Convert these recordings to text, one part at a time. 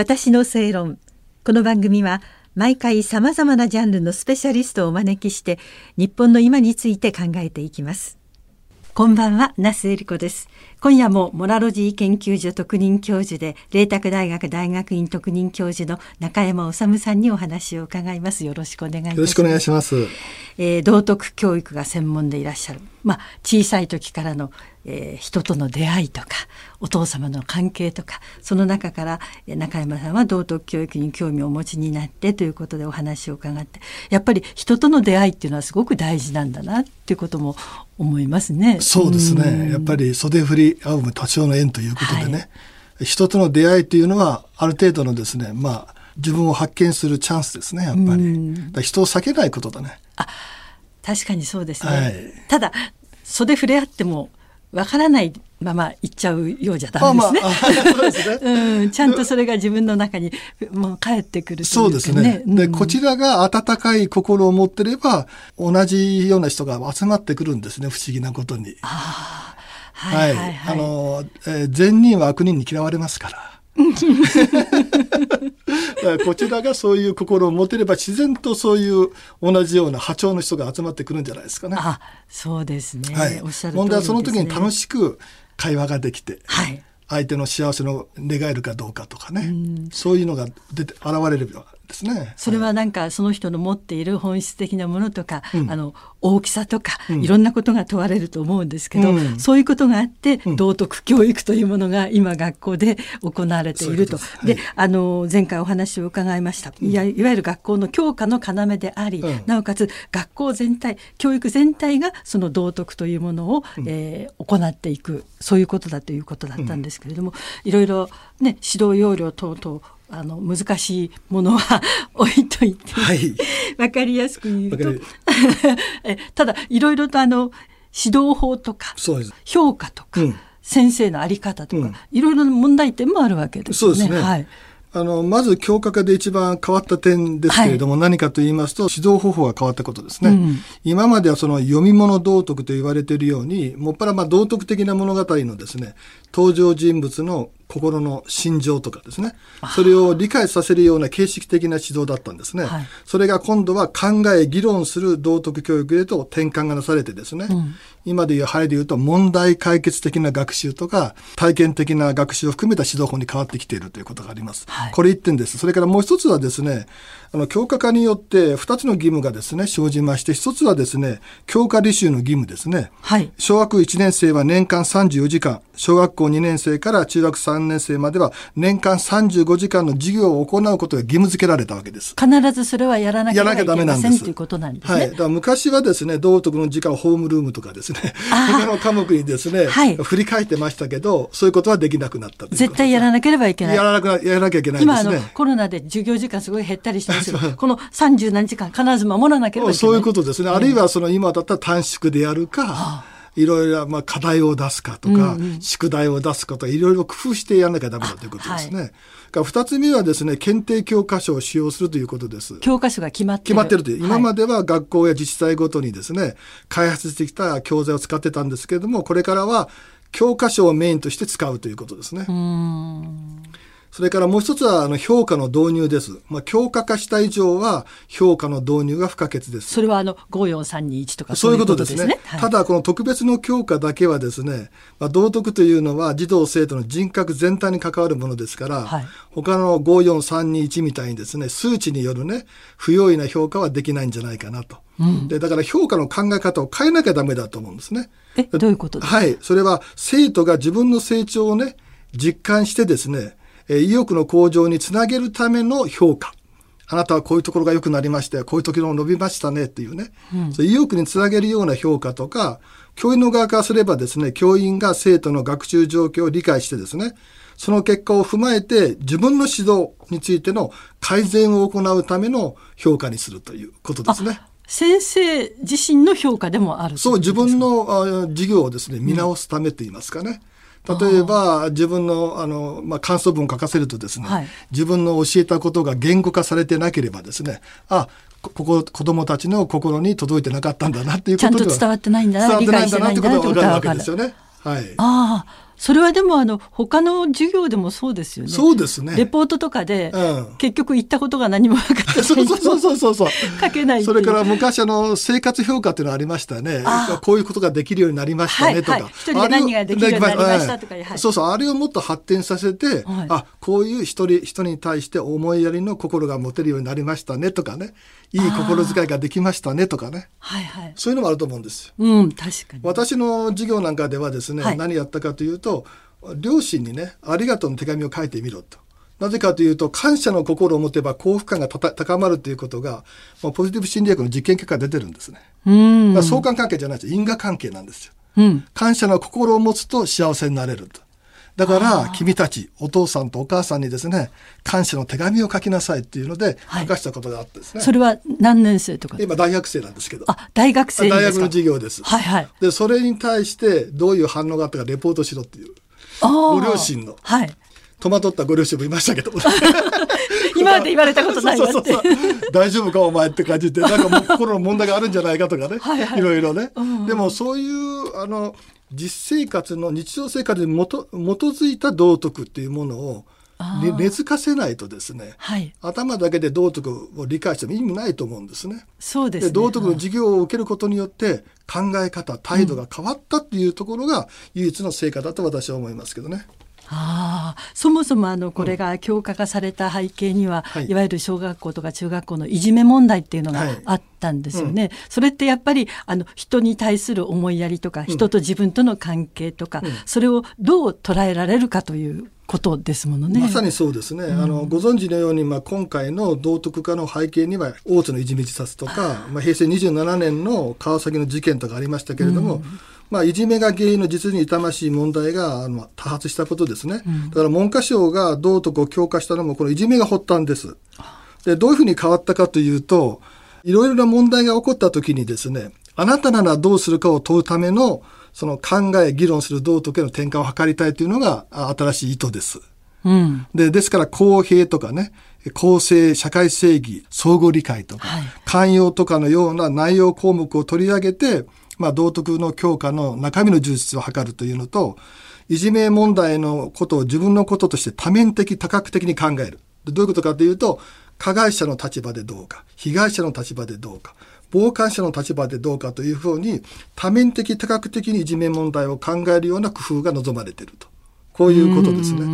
私の正論この番組は毎回さまざまなジャンルのスペシャリストをお招きして日本の今について考えていきますこんばんは、那須恵理子です。今夜もモラロジー研究所特任教授で、麗澤大学大学院特任教授の中山治さんにお話を伺います。よろしくお願いします。よろしくお願いします。えー、道徳教育が専門でいらっしゃる。まあ、小さい時からのえー、人との出会いとかお父様の関係とかその中から中山さんは道徳教育に興味をお持ちになってということでお話を伺ってやっぱり人との出会いっていうのはすごく大事なんだなっていうことも思いますね。そうですねやっぱり袖振り合うも多少の縁ということでね、はい、人との出会いというのはある程度のですねまあ自分を発見するチャンスですねやっぱり。人を避けないことだね。あ確かにそうですね、はい、ただ袖触れ合ってもわからないまま行っちゃうようじゃダメですね。うん、ちゃんとそれが自分の中にもう帰ってくる、ね、そうですね。で、こちらが温かい心を持ってれば、同じような人が集まってくるんですね、不思議なことに。あはい、はい、あの、えー、善人は悪人に嫌われますから。こちらがそういう心を持てれば自然とそういう同じような波長の人が集まってくるんじゃないですかね。あそうですね、はい、おっしゃる、ね、問題はその時に楽しく会話ができて、はい、相手の幸せの願えるかどうかとかね、うそういうのが出て現れればですね。それはなんかその人の持っている本質的なものとか、うん、あの大きさとか、いろんなことが問われると思うんですけど、うん、そういうことがあって、道徳教育というものが今学校で行われていると。で、はい、あの前回お話を伺いました。いわいわゆる学校の教科の要であり、なおかつ学校全体教育全体がその道徳というものを、うん、えー、行っていくそういうことだということだったんですけれども、いろいろね指導要領等々あの難しいものは置いといて、はい、分かりやすく言うと えただいろいろとあの指導法とか評価とか、うん、先生の在り方とか、うん、いろいろな問題点もあるわけですね。そうですね。はい。あの、まず教科科で一番変わった点ですけれども、はい、何かと言いますと、指導方法が変わったことですね。うん、今まではその読み物道徳と言われているように、もっぱらまあ道徳的な物語のですね、登場人物の心の心情とかですね、それを理解させるような形式的な指導だったんですね。はい、それが今度は考え、議論する道徳教育へと転換がなされてですね、うん、今でいう、ハイで言うと問題解決的な学習とか、体験的な学習を含めた指導法に変わってきているということがあります。はい、これ一点です。それからもう一つはですね、あの、教科化によって二つの義務がですね、生じまして、一つはですね、教科履修の義務ですね。はい。小学1年生は年間34時間、小学校2年生から中学3年生までは年間35時間の授業を行うことが義務付けられたわけです。必ずそれはやらなきゃいけませんということなんですね。はい。だから昔はですね、道徳の時間ホームルームとかですね、他の科目にですね、はい、振り返ってましたけど、そういうことはできなくなった絶対やらなければいけない。やらなくやらなきゃいけないですね。今コロナで授業時間すごい減ったりしてますけど、この30何時間必ず守らなければいけない。そういうことですね。あるいはその今だったら短縮でやるか、はあいろいろまあ課題を出すかとか、うんうん、宿題を出すかとか、いろいろ工夫してやらなきゃダメだということですね。二、はい、つ目はですね、検定教科書を使用するということです。教科書が決まってる。決まってるという。今までは学校や自治体ごとにですね、開発してきた教材を使ってたんですけれども、これからは教科書をメインとして使うということですね。それからもう一つはあの評価の導入です。まあ、教科化した以上は評価の導入が不可欠です。それはあの54321とかそういうことですね。すねはい、ただこの特別の教科だけはですね、まあ、道徳というのは児童生徒の人格全体に関わるものですから、はい、他の54321みたいにですね、数値によるね、不用意な評価はできないんじゃないかなと。うん、でだから評価の考え方を変えなきゃダメだと思うんですね。えどういうことはい。それは生徒が自分の成長をね、実感してですね、意欲の向上につなげるための評価。あなたはこういうところが良くなりましたよ。こういう時の伸びましたねっていうね。うん、意欲につなげるような評価とか、教員の側からすればですね、教員が生徒の学習状況を理解してですね、その結果を踏まえて自分の指導についての改善を行うための評価にするということですね。先生自身の評価でもあるそう、自分の授業をですね、見直すためと言いますかね。例えば自分のあの、まあ、感想文を書かせるとですね、はい、自分の教えたことが言語化されてなければですねあここ子供たちの心に届いてなかったんだなっていうことちゃんと伝わってないんだな伝わってないんだなってことが分かるわけですよね。はい、ああそれはでもあの他の授業でもそうですよね。そうですね。レポートとかで、うん、結局行ったことが何も分かってない そうそうそうそうそう。書けないそれから昔あの生活評価っていうのありましたね。こういうことができるようになりましたねとか。はいはい、一人で何ができるようになりましたとか。はい、そうそうあれをもっと発展させて、はい、あこういう一人人に対して思いやりの心が持てるようになりましたねとかね。いい心遣いができましたねとかね。はいはい。そういうのもあると思うんです。うん、確かに。私の授業なんかではですね、はい、何やったかというと、両親にね、ありがとうの手紙を書いてみろと。なぜかというと、感謝の心を持てば幸福感が高まるということが、まあ、ポジティブ心理学の実験結果が出てるんですね。うん相関関係じゃないです因果関係なんですよ。うん、感謝の心を持つと幸せになれると。だから君たちお父さんとお母さんにですね感謝の手紙を書きなさいっていうので書かしたことがあってですね、はい、それは何年生とか？今大学生なんですけど。あ大学生大学の授業です。はいはい。でそれに対してどういう反応があったかレポートしろっていう。ご両親の、はい、戸惑ったご両親も。いましたけど今まで言われたことないよって。大丈夫かお前って感じでなんかもう心の問題があるんじゃないかとかね。はい、い。ろいろね、うん、でもそういうあの実生活の日常生活に基づいた道徳っていうものを根付かせないとですね、はい、頭だけで道徳を理解しても意味ないと思うんですね。そうです、ね、道徳の授業を受けることによって考え方態度が変わったっていうところが唯一の成果だと私は思いますけどね。あそもそもあのこれが強化化された背景には、うん、いわゆる小学校とか中学校のいじめ問題っていうのがあったんですよね。はいうん、それってやっぱりあの人に対する思いやりとか、人と自分との関係とか、うん、それをどう捉えられるかということですものね。まさにそうですね。うん、あのご存知のように、まあ、今回の道徳化の背景には大津のいじめ自殺とか、まあ、平成27年の川崎の事件とかありましたけれども、うん、まあ、いじめが原因の実に痛ましい問題があの多発したことですね。うん、だから文科省が道徳を強化したのもこのいじめが発端です。でどういうふうに変わったかというといろいろな問題が起こった時にですねあなたならどうするかを問うためのその考え、議論する道徳への転換を図りたいというのが新しい意図です。うん、でですから公平とかね公正社会正義相互理解とか、はい、寛容とかのような内容項目を取り上げて、まあ、道徳の強化の中身の充実を図るというのといじめ問題のことを自分のこととして多面的多角的に考えるどういうことかというと加害者の立場でどうか被害者の立場でどうか傍観者の立場でどうかというふうに多面的多角的にいじめ問題を考えるような工夫が望まれていると。こういうことですね。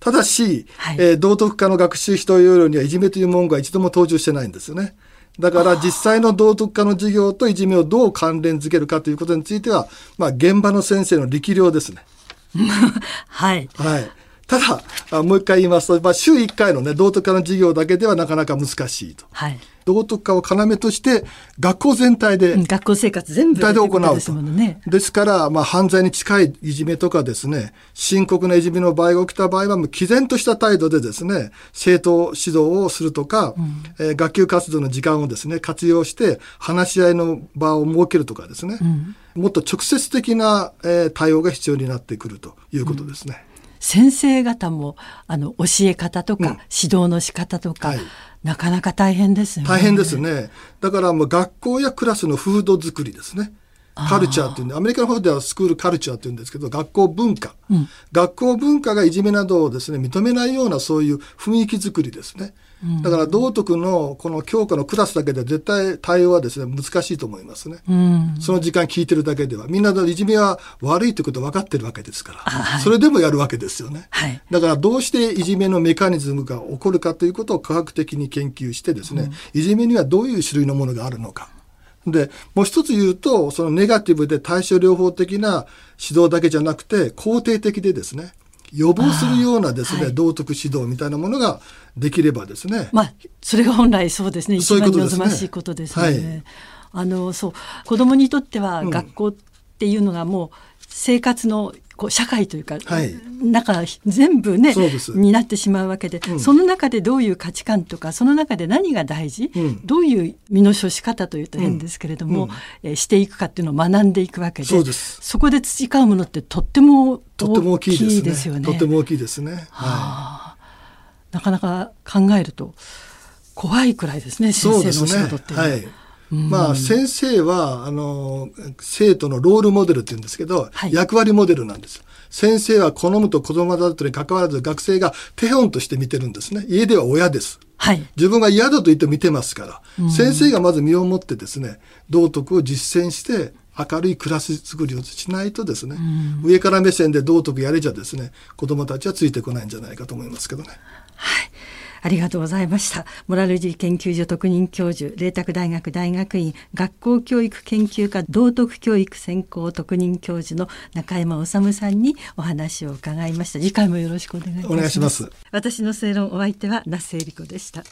ただし、はい、えー、道徳科の学習費というようにはいじめという文言は一度も登場してないんですよね。だから実際の道徳科の授業といじめをどう関連づけるかということについては、まあ現場の先生の力量ですね。はい。はい。ただ、もう一回言いますと、まあ、週1回のね、道徳科の授業だけではなかなか難しいと。はい。道徳科を要として学校全体で、学校生活全部で行うと。ね、ですから、まあ、犯罪に近いいじめとかですね、深刻ないじめの場合が起きた場合は、もう毅然とした態度でですね、生徒指導をするとか、うん、えー、学級活動の時間をですね、活用して話し合いの場を設けるとかですね、うん、もっと直接的な、えー、対応が必要になってくるということですね。うん先生方もあの教え方とか、指導の仕方とか、はいなかなか大変ですね。大変ですね。だからもう学校やクラスのフード作りですね。カルチャーっていうんで、アメリカの方ではスクールカルチャーって言うんですけど、学校文化、うん、学校文化がいじめなどをですね、認めないようなそういう雰囲気作りですね。だから道徳のこの教科のクラスだけで絶対対応はですね難しいと思いますね、うん、その時間聞いてるだけではみんないじめは悪いということ分かってるわけですから、はい、それでもやるわけですよね、はい、だからどうしていじめのメカニズムが起こるかということを科学的に研究してですね、うん、いじめにはどういう種類のものがあるのか。でもう一つ言うとそのネガティブで対処療法的な指導だけじゃなくて肯定的でですね予防するようなですね、はい、道徳指導みたいなものができればですね。まあ、それが本来そうですね。一番望ましいことですね。はい、あの、そう、子供にとっては学校っていうのがもう生活のこう社会というか、はい、中全部ねになってしまうわけで、うん、その中でどういう価値観とかその中で何が大事、うん、どういう身の処し方というと変ですけれども、うん、えー、していくかっていうのを学んでいくわけでそこで培うものってとっても大きいですよね。とっても大きいですね。はあ、なかなか考えると怖いくらいですね先生のお仕事って。いうのは。まあ、先生は、あの、生徒のロールモデルって言うんですけど、はい、役割モデルなんです。先生は好むと子供だとに関わらず学生が手本として見てるんですね。家では親です。はい、自分が嫌だと言って見てますから、先生がまず身をもってですね、道徳を実践して明るいクラス作りをしないとですね、上から目線で道徳やれじゃですね、子供たちはついてこないんじゃないかと思いますけどね。はい。ありがとうございました。モラルジー研究所特任教授、麗澤大学大学院学校教育研究科道徳教育専攻特任教授の中山治さんにお話を伺いました。次回もよろしくお願いします。お願いします。私の正論お相手は那須恵理子でした。